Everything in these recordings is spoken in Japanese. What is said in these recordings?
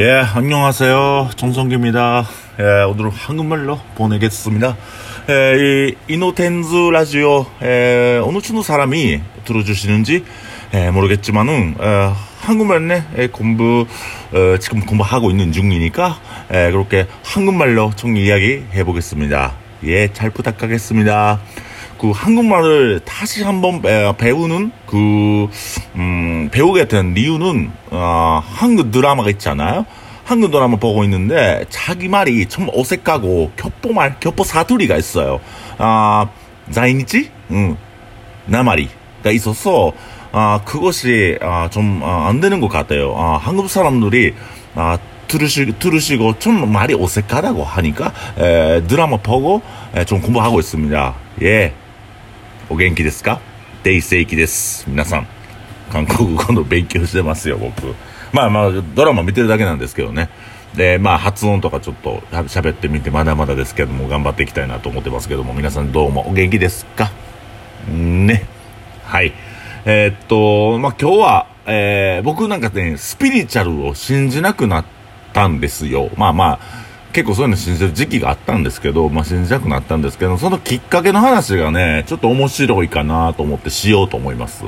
예, 안녕하세요. 정성기입니다. 예, 오늘은 한국말로 보내겠습니다. 예, 이 이노텐즈 라디오 예, 어느 정도 사람이 들어주시는지 예, 모르겠지만은 예, 한국말에 예, 공부 어, 지금 공부하고 있는 중이니까 예, 그렇게 한국말로 총 이야기 해보겠습니다. 예, 잘 부탁하겠습니다. 그 한국말을 다시 한번 배- 배우는 그 음, 배우게 된 이유는 어, 한국 드라마가 있잖아요. 한국 드라마 보고 있는데 자기 말이 좀 어색하고 겹보 말, 겹보 사투리가 있어요. 아, 자이니치? 응. 나 말이가 있어서 아, 그것이 아, 좀안 되는 것 같아요. 아, 한국 사람들이 아, 들으시, 들으시고 좀 말이 어색하다고 하니까 에, 드라마 보고 에, 좀 공부하고 있습니다. 예. お元気ですか？デイセイキです。皆さん、韓国語の勉強してますよ、僕。まあまあ、ドラマ見てるだけなんですけどね。で、まあ、発音とかちょっと喋ってみて、まだまだですけども、頑張っていきたいなと思ってますけども、皆さんどうもお元気ですか？ね。はい。えーっと、まあ、今日は、えー僕なんかね、スピリチュアルを信じなくなったんですよ。まあまあ、結構そういうの信じる時期があったんですけど、まあ信じなくなったんですけど、そのきっかけの話がね、ちょっと面白いかなと思ってしようと思います。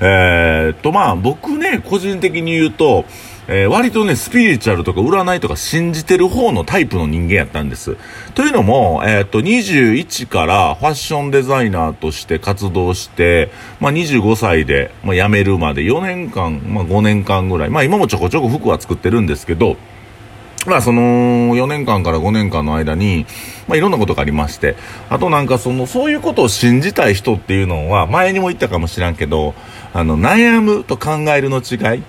えーっと、まあ僕ね、個人的に言うと、えー割とね、スピリチュアルとか占いとか信じてる方のタイプの人間やったんです。というのも、えーっと、21からファッションデザイナーとして活動して、まあ25歳で、まあ、辞めるまで4年間、まあ5年間ぐらい、まあ今もちょこちょこ服は作ってるんですけど、まあその4年間から5年間の間に、まあいろんなことがありまして、あとなんかその、そういうことを信じたい人っていうのは、前にも言ったかもしらんけど、あの、悩むと考えるの違い。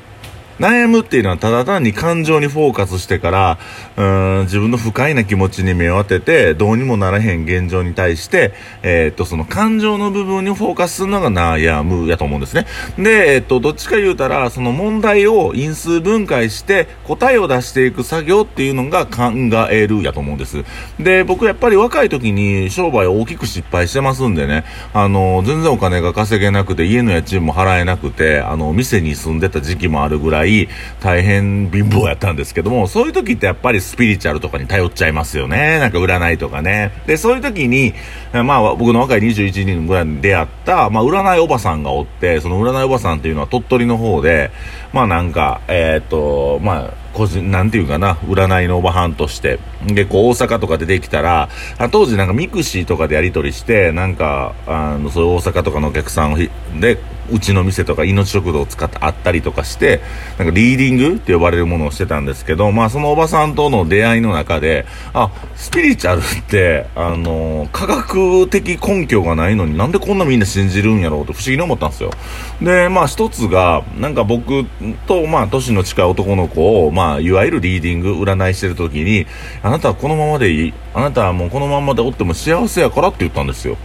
悩むっていうのはただ単に感情にフォーカスしてから、うーん、自分の不快な気持ちに目を当てて、どうにもならへん現状に対して、えーっと、その感情の部分にフォーカスするのが悩むやと思うんですね。で、えーっと、どっちか言うたら、その問題を因数分解して答えを出していく作業っていうのが考えるやと思うんです。で、僕やっぱり若い時に商売大きく失敗してますんでね、あの、全然お金が稼げなくて、家の家賃も払えなくて、あの、店に住んでた時期もあるぐらい、い大変貧乏やったんですけども、そういう時ってやっぱりスピリチュアルとかに頼っちゃいますよね。なんか占いとかね。で、そういう時に、まあ、僕の若い21人ぐらいに出会った、まあ、占いおばさんがおって、その占いおばさんっていうのは鳥取の方で、まあなんか、えーっと、まあ、個人、なんていうかな、占いのおばはんとして。で、こう、大阪とか出てきたら、当時なんか mixi とかでやり取りして、なんか、あの、そういう大阪とかのお客さんをひで、うちの店とか命食堂を使って会ったりとかして、なんかリーディングって呼ばれるものをしてたんですけど、まあそのおばさんとの出会いの中で、あ、スピリチュアルって、あの、科学的根拠がないのになんでこんなみんな信じるんやろうと不思議に思ったんですよ。で、まあ一つが、なんか僕と、まあ年の近い男の子を、まあいわゆるリーディング、占いしてる時に、あなたはこのままでいい。あなたはもうこのままでおっても幸せやからって言ったんですよ。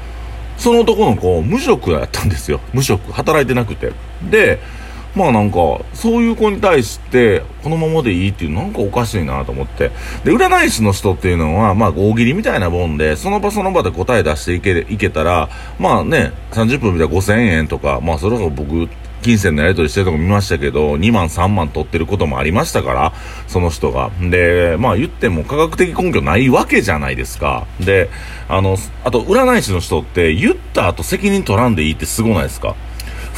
その男の子、無職やったんですよ。無職。働いてなくて。で、まあなんか、そういう子に対して、このままでいいっていう、なんかおかしいなと思って。で、占い師の人っていうのは、まあ大喜利みたいなもんで、その場その場で答え出していけいけたら、まあね、30分みたいな5000円とか、まあそれこそ僕、金銭のやり取りしてるとこ見ましたけど、2万3万取ってることもありましたから、その人が。で、まあ言っても科学的根拠ないわけじゃないですか。で、あの、あと占い師の人って言った後責任取らんでいいってすごないですか？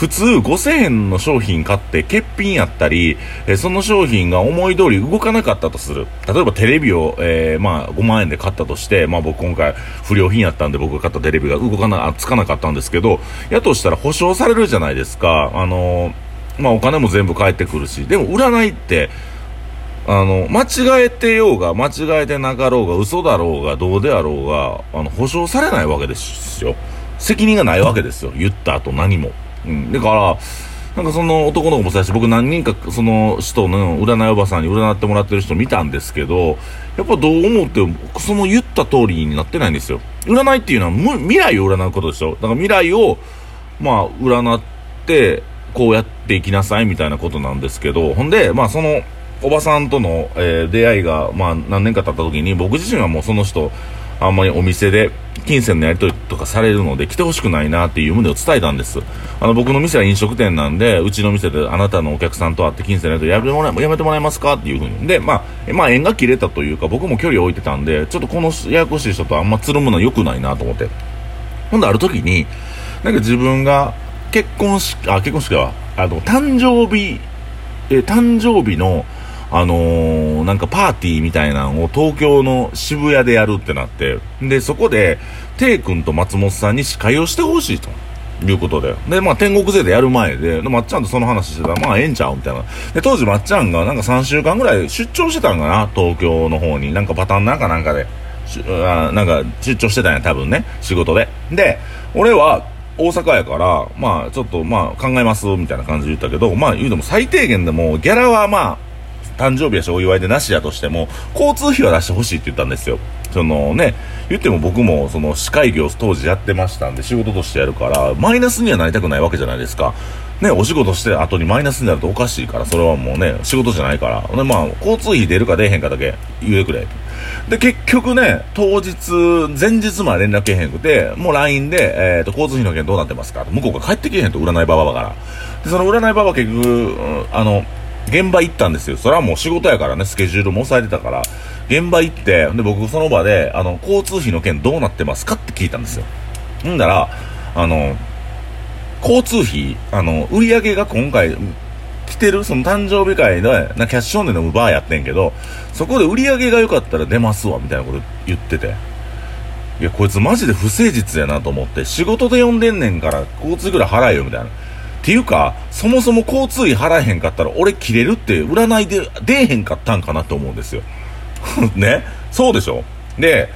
普通5000円の商品買って欠品やったり、えその商品が思い通り動かなかったとする。例えばテレビを、えーまあ5万円で買ったとして、まあ僕今回不良品やったんで僕が買ったテレビが動かな、つかなかったんですけど、やとしたら保証されるじゃないですか。あのーまあお金も全部返ってくるし。でも占いって、あの、間違えてようが、間違えてなかろうが、嘘だろうが、どうであろうが、あの、保証されないわけですよ。責任がないわけですよ。言った後何も。うん。だから、なんかその男の子もそうだし、僕何人かその人の占いおばさんに占ってもらってる人見たんですけど、やっぱどう思っても、その言った通りになってないんですよ。占いっていうのは未来を占うことでしょ。だから未来を、まあ、占って、こうやっていきなさいみたいなことなんですけど、ほんで、まあその、おばさんとの、えー出会いが、まあ何年か経った時に、僕自身はもうその人、あんまりお店で金銭のやり取りとかされるので来てほしくないなっていう旨を伝えたんです。あの、僕の店は飲食店なんで、うちの店であなたのお客さんと会って金銭のやり取りやめてもらえやめてもらえますかっていうふうに。で、まあ、まあ、縁が切れたというか、僕も距離を置いてたんで、ちょっとこのややこしい人とあんまつるむのは良くないなと思って。ほんで、ある時に、なんか自分が結婚式、あ、結婚式は、あの、誕生日、え、誕生日の、あのー、なんかパーティーみたいなのを東京の渋谷でやるってなって、で、そこで、テイ君と松本さんに司会をしてほしいと。いうことで。で、まあ、天国勢でやる前で、まっちゃんとその話してたら、まあ、ええんちゃうみたいな。で、当時まっちゃんがなんか3週間ぐらい出張してたんかな東京の方に。なんかパターンなんかなんかで。あなんか出張してたんや、多分ね。仕事で。で、俺は、大阪やから、まあ、ちょっと、まあ、考えます、みたいな感じで言ったけど、まあ、言うても最低限でも、ギャラはまあ、誕生日やしお祝いでなしやとしても、交通費は出してほしいって言ったんですよ。そのね、言っても僕もその司会業当時やってましたんで仕事としてやるから、マイナスにはなりたくないわけじゃないですか。ね、お仕事して後にマイナスになるとおかしいから、それはもうね、仕事じゃないから。で、まあ、交通費出るか出えへんかだけ言うてくれ。で、結局ね、当日、前日まで連絡けへんくて、もう LINE で、えっ、ー、と、交通費の件どうなってますか向こうが帰ってけへんと、占いババから。で、その占いババ結局、あの、現場行ったんですよ。それはもう仕事やからね、スケジュールも抑えてたから。現場行って、で、僕その場で、あの、交通費の件どうなってますかって聞いたんですよ。んだら、あの、交通費、あの、売り上げが今回、来てる、その誕生日会で、なキャッシュオンでのバーやってんけど、そこで売り上げが良かったら出ますわ、みたいなこと言ってて。いや、こいつマジで不誠実やなと思って、仕事で呼んでんねんから、交通費ぐらい払えよ、みたいな。ていうか、そもそも交通費払えへんかったら、俺切れるって占いで出えへんかったんかなと思うんですよ。ね？そうでしょ？で、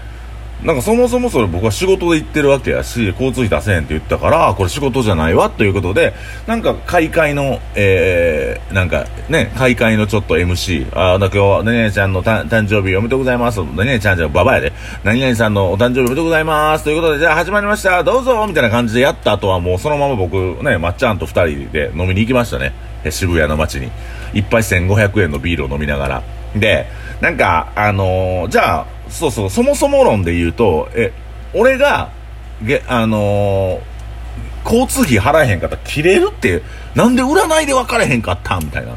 なんかそもそもそれ僕は仕事で行ってるわけやし、交通費出せへんって言ったから、これ仕事じゃないわということで、なんか開会の、えー、なんかね、開会のちょっと MC、あ、だ今日、ねねちゃんの誕生日おめでとうございます。ねねちゃんじゃババやで。何々さんのお誕生日おめでとうございます。ということで、じゃあ始まりました。どうぞみたいな感じでやった後はもうそのまま僕、ね、まっちゃんと二人で飲みに行きましたね。渋谷の街に。一杯1500円のビールを飲みながら。で、なんか、あのー、じゃあ、そうそう、そもそも論で言うと、え、俺が、げ、あのー、交通費払えへんかったら切れるって、なんで占いで分かれへんかったみたいな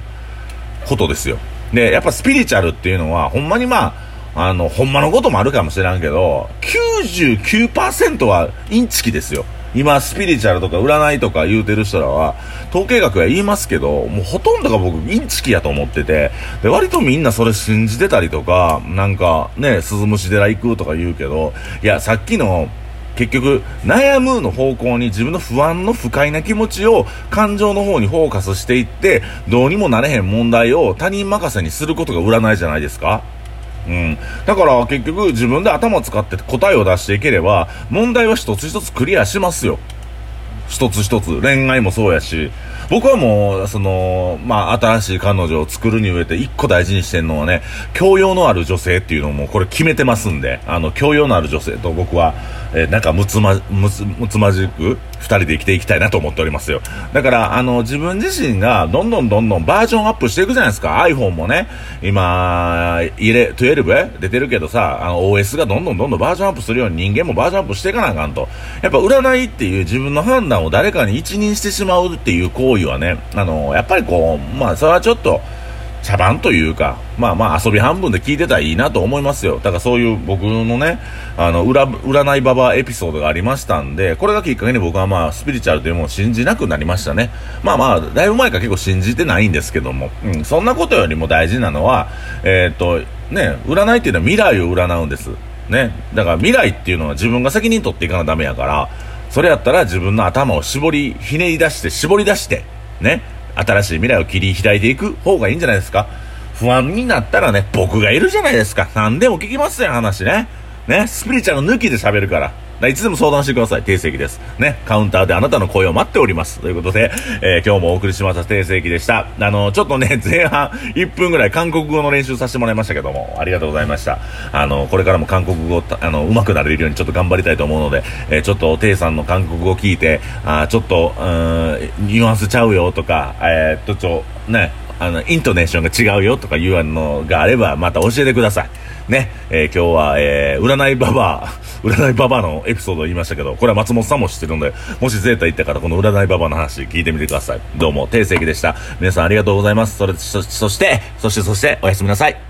ことですよ。で、やっぱスピリチュアルっていうのは、ほんまにまあ、あの、ほんまのこともあるかもしれんけど、99%はインチキですよ。今、スピリチュアルとか占いとか言うてる人らは、統計学は言いますけど、もうほとんどが僕、インチキやと思ってて、で、割とみんなそれ信じてたりとか、なんか、ね、鈴虫寺行くとか言うけど、いや、さっきの、結局、悩むの方向に自分の不安の不快な気持ちを感情の方にフォーカスしていって、どうにもなれへん問題を他人任せにすることが占いじゃないですか。うん。だから結局自分で頭使って答えを出していければ、問題は一つ一つクリアしますよ。一つ一つ。恋愛もそうやし。僕はもう、その、まあ、新しい彼女を作るに上で一個大事にしてるのはね、教養のある女性っていうのもこれ決めてますんで、あの、教養のある女性と僕は、えー、なんかむつま、むつ、むつまじく二人で生きていきたいなと思っておりますよ。だから、あの、自分自身がどんどんどんどんバージョンアップしていくじゃないですか。iPhone もね、今、入れ、12出てるけどさ、あの、OS がどんどんどんどんバージョンアップするように人間もバージョンアップしていかなあかんと。やっぱ占いっていう自分の判断を誰かに一任してしまうっていう行為はね、あの、やっぱりこう、まあ、それはちょっと、茶番というか、まあまあ遊び半分で聞いてたらいいなと思いますよ。だからそういう僕のね、あの、裏、占いババエピソードがありましたんで、これがきっかけに僕はまあ、スピリチュアルというものを信じなくなりましたね。まあまあ、だいぶ前から結構信じてないんですけども、うん、そんなことよりも大事なのは、えっ、と、ね、占いっていうのは未来を占うんです。ね。だから未来っていうのは自分が責任取っていかなダメやから、それやったら自分の頭を絞り、ひねり出して、絞り出して、ね。新しい未来を切り開いていく方がいいんじゃないですか？不安になったらね、僕がいるじゃないですか。何でも聞きますよ、話ね。ね、スピリチュアル抜きで喋るから。いつでも相談してください。定石です。ね、カウンターであなたの声を待っております。ということで、えー、今日もお送りしました定石でした。あの、ちょっとね、前半1分ぐらい韓国語の練習させてもらいましたけども、ありがとうございました。あの、これからも韓国語、あの、上手くなれるようにちょっと頑張りたいと思うので、えー、ちょっと、テイさんの韓国語を聞いて、あちょっと、うん、ニュアンスちゃうよとか、えー、っと、ちょ、ね、あの、イントネーションが違うよとか言うのがあれば、また教えてください。ね、えー、今日は、えー、占いババア、占いババアのエピソードを言いましたけど、これは松本さんも知ってるので、もしゼータ行ったからこの占いババアの話聞いてみてください。どうも、定石でした。皆さんありがとうございます。それ、そ、そして、そして、そして、おやすみなさい。